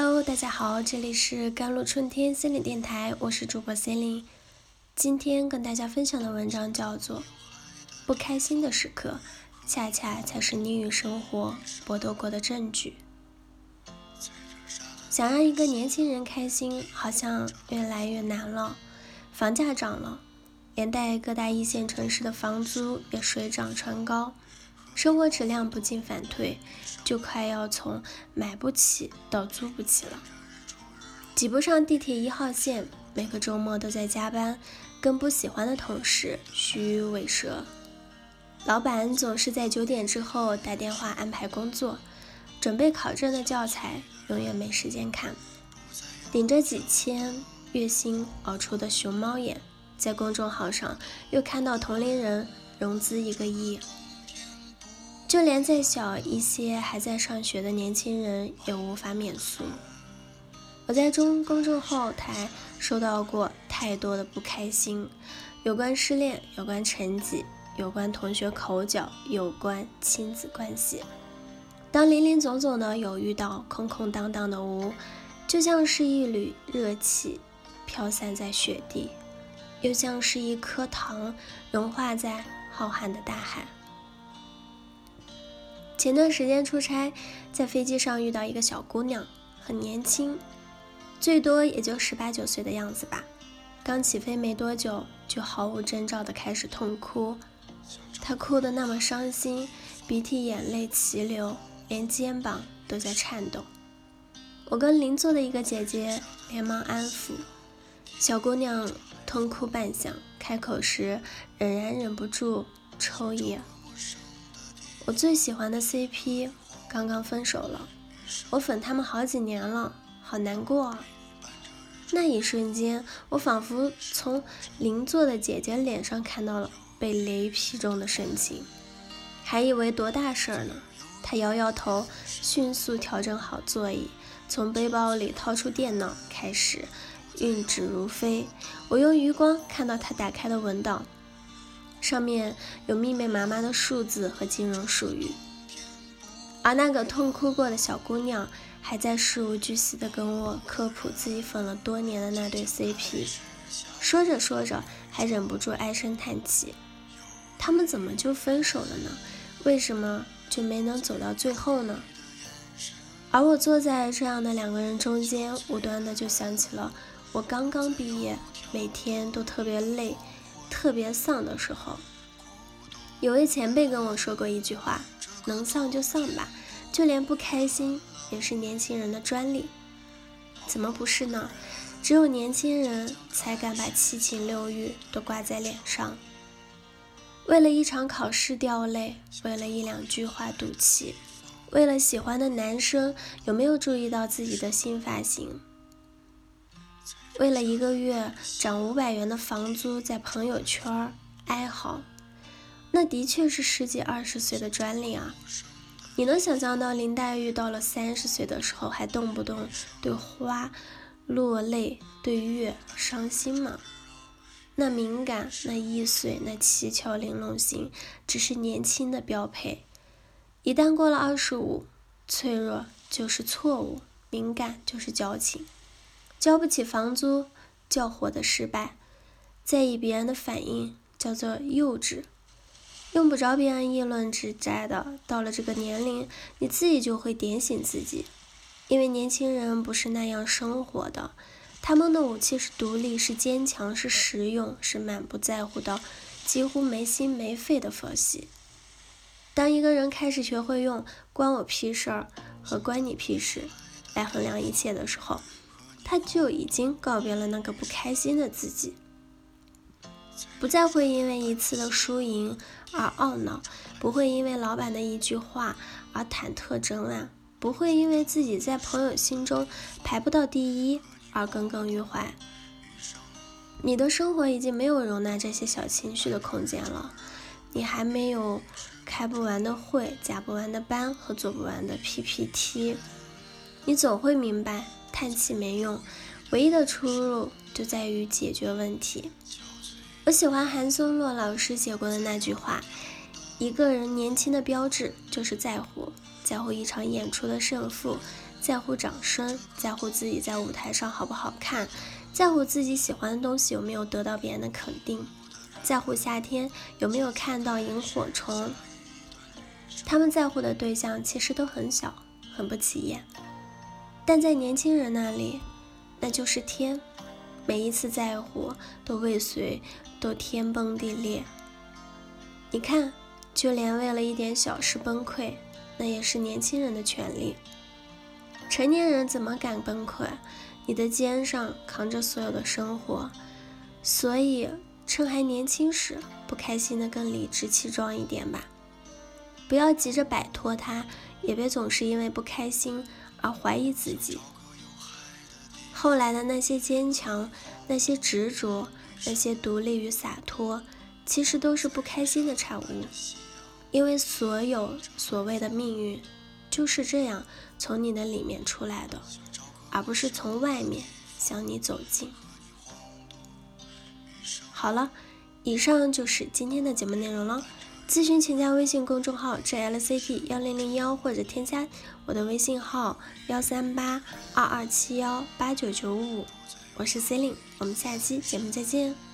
Hello，大家好，这里是甘露春天心理电台，我是主播 c e l i n e 今天跟大家分享的文章叫做《不开心的时刻，恰恰才是你与生活搏斗过的证据》。想让一个年轻人开心，好像越来越难了。房价涨了，连带各大一线城市的房租也水涨船高。生活质量不进反退，就快要从买不起到租不起了。挤不上地铁一号线，每个周末都在加班，跟不喜欢的同事虚伪蛇。老板总是在九点之后打电话安排工作，准备考证的教材永远没时间看。顶着几千月薪熬出的熊猫眼，在公众号上又看到同龄人融资一个亿。就连再小一些还在上学的年轻人也无法免俗。我在中公众后台收到过太多的不开心，有关失恋，有关成绩，有关同学口角，有关亲子关系。当林林总总的有遇到空空荡荡的无，就像是一缕热气飘散在雪地，又像是一颗糖融化在浩瀚的大海。前段时间出差，在飞机上遇到一个小姑娘，很年轻，最多也就十八九岁的样子吧。刚起飞没多久，就毫无征兆的开始痛哭。她哭得那么伤心，鼻涕眼泪齐流，连肩膀都在颤抖。我跟邻座的一个姐姐连忙安抚，小姑娘痛哭半响，开口时仍然忍不住抽噎。我最喜欢的 CP 刚刚分手了，我粉他们好几年了，好难过啊！那一瞬间，我仿佛从邻座的姐姐脸上看到了被雷劈中的神情，还以为多大事儿呢。她摇摇头，迅速调整好座椅，从背包里掏出电脑，开始运指如飞。我用余光看到她打开的文档。上面有密密麻麻的数字和金融术语，而那个痛哭过的小姑娘还在事无巨细地跟我科普自己粉了多年的那对 CP，说着说着还忍不住唉声叹气：他们怎么就分手了呢？为什么就没能走到最后呢？而我坐在这样的两个人中间，无端的就想起了我刚刚毕业，每天都特别累。特别丧的时候，有位前辈跟我说过一句话：“能丧就丧吧，就连不开心也是年轻人的专利。”怎么不是呢？只有年轻人才敢把七情六欲都挂在脸上，为了一场考试掉泪，为了一两句话赌气，为了喜欢的男生有没有注意到自己的新发型。为了一个月涨五百元的房租，在朋友圈哀嚎，那的确是十几二十岁的专利啊！你能想象到林黛玉到了三十岁的时候，还动不动对花落泪，对月伤心吗？那敏感，那易碎，那七窍玲珑心，只是年轻的标配。一旦过了二十五，脆弱就是错误，敏感就是矫情。交不起房租叫活的失败，在意别人的反应叫做幼稚，用不着别人议论指摘的。到了这个年龄，你自己就会点醒自己，因为年轻人不是那样生活的，他们的武器是独立，是坚强，是实用，是满不在乎的几乎没心没肺的佛系。当一个人开始学会用“关我屁事儿”和“关你屁事”来衡量一切的时候，他就已经告别了那个不开心的自己，不再会因为一次的输赢而懊恼，不会因为老板的一句话而忐忑整晚，不会因为自己在朋友心中排不到第一而耿耿于怀。你的生活已经没有容纳这些小情绪的空间了，你还没有开不完的会、加不完的班和做不完的 PPT，你总会明白。叹气没用，唯一的出路就在于解决问题。我喜欢韩松洛老师写过的那句话：一个人年轻的标志就是在乎，在乎一场演出的胜负，在乎掌声，在乎自己在舞台上好不好看，在乎自己喜欢的东西有没有得到别人的肯定，在乎夏天有没有看到萤火虫。他们在乎的对象其实都很小，很不起眼，但在年轻人那里，那就是天。每一次在乎都未遂，都天崩地裂。你看，就连为了一点小事崩溃，那也是年轻人的权利。成年人怎么敢崩溃？你的肩上扛着所有的生活，所以趁还年轻时，不开心的更理直气壮一点吧。不要急着摆脱它，也别总是因为不开心而怀疑自己。后来的那些坚强，那些执着，那些独立与洒脱，其实都是不开心的产物。因为所有所谓的命运，就是这样从你的里面出来的，而不是从外面向你走近。好了，以上就是今天的节目内容了。咨询请加微信公众号 jlc p 幺零零幺，或者添加我的微信号幺三八二二七幺八九九五。我是 C e l i n e 我们下期节目再见。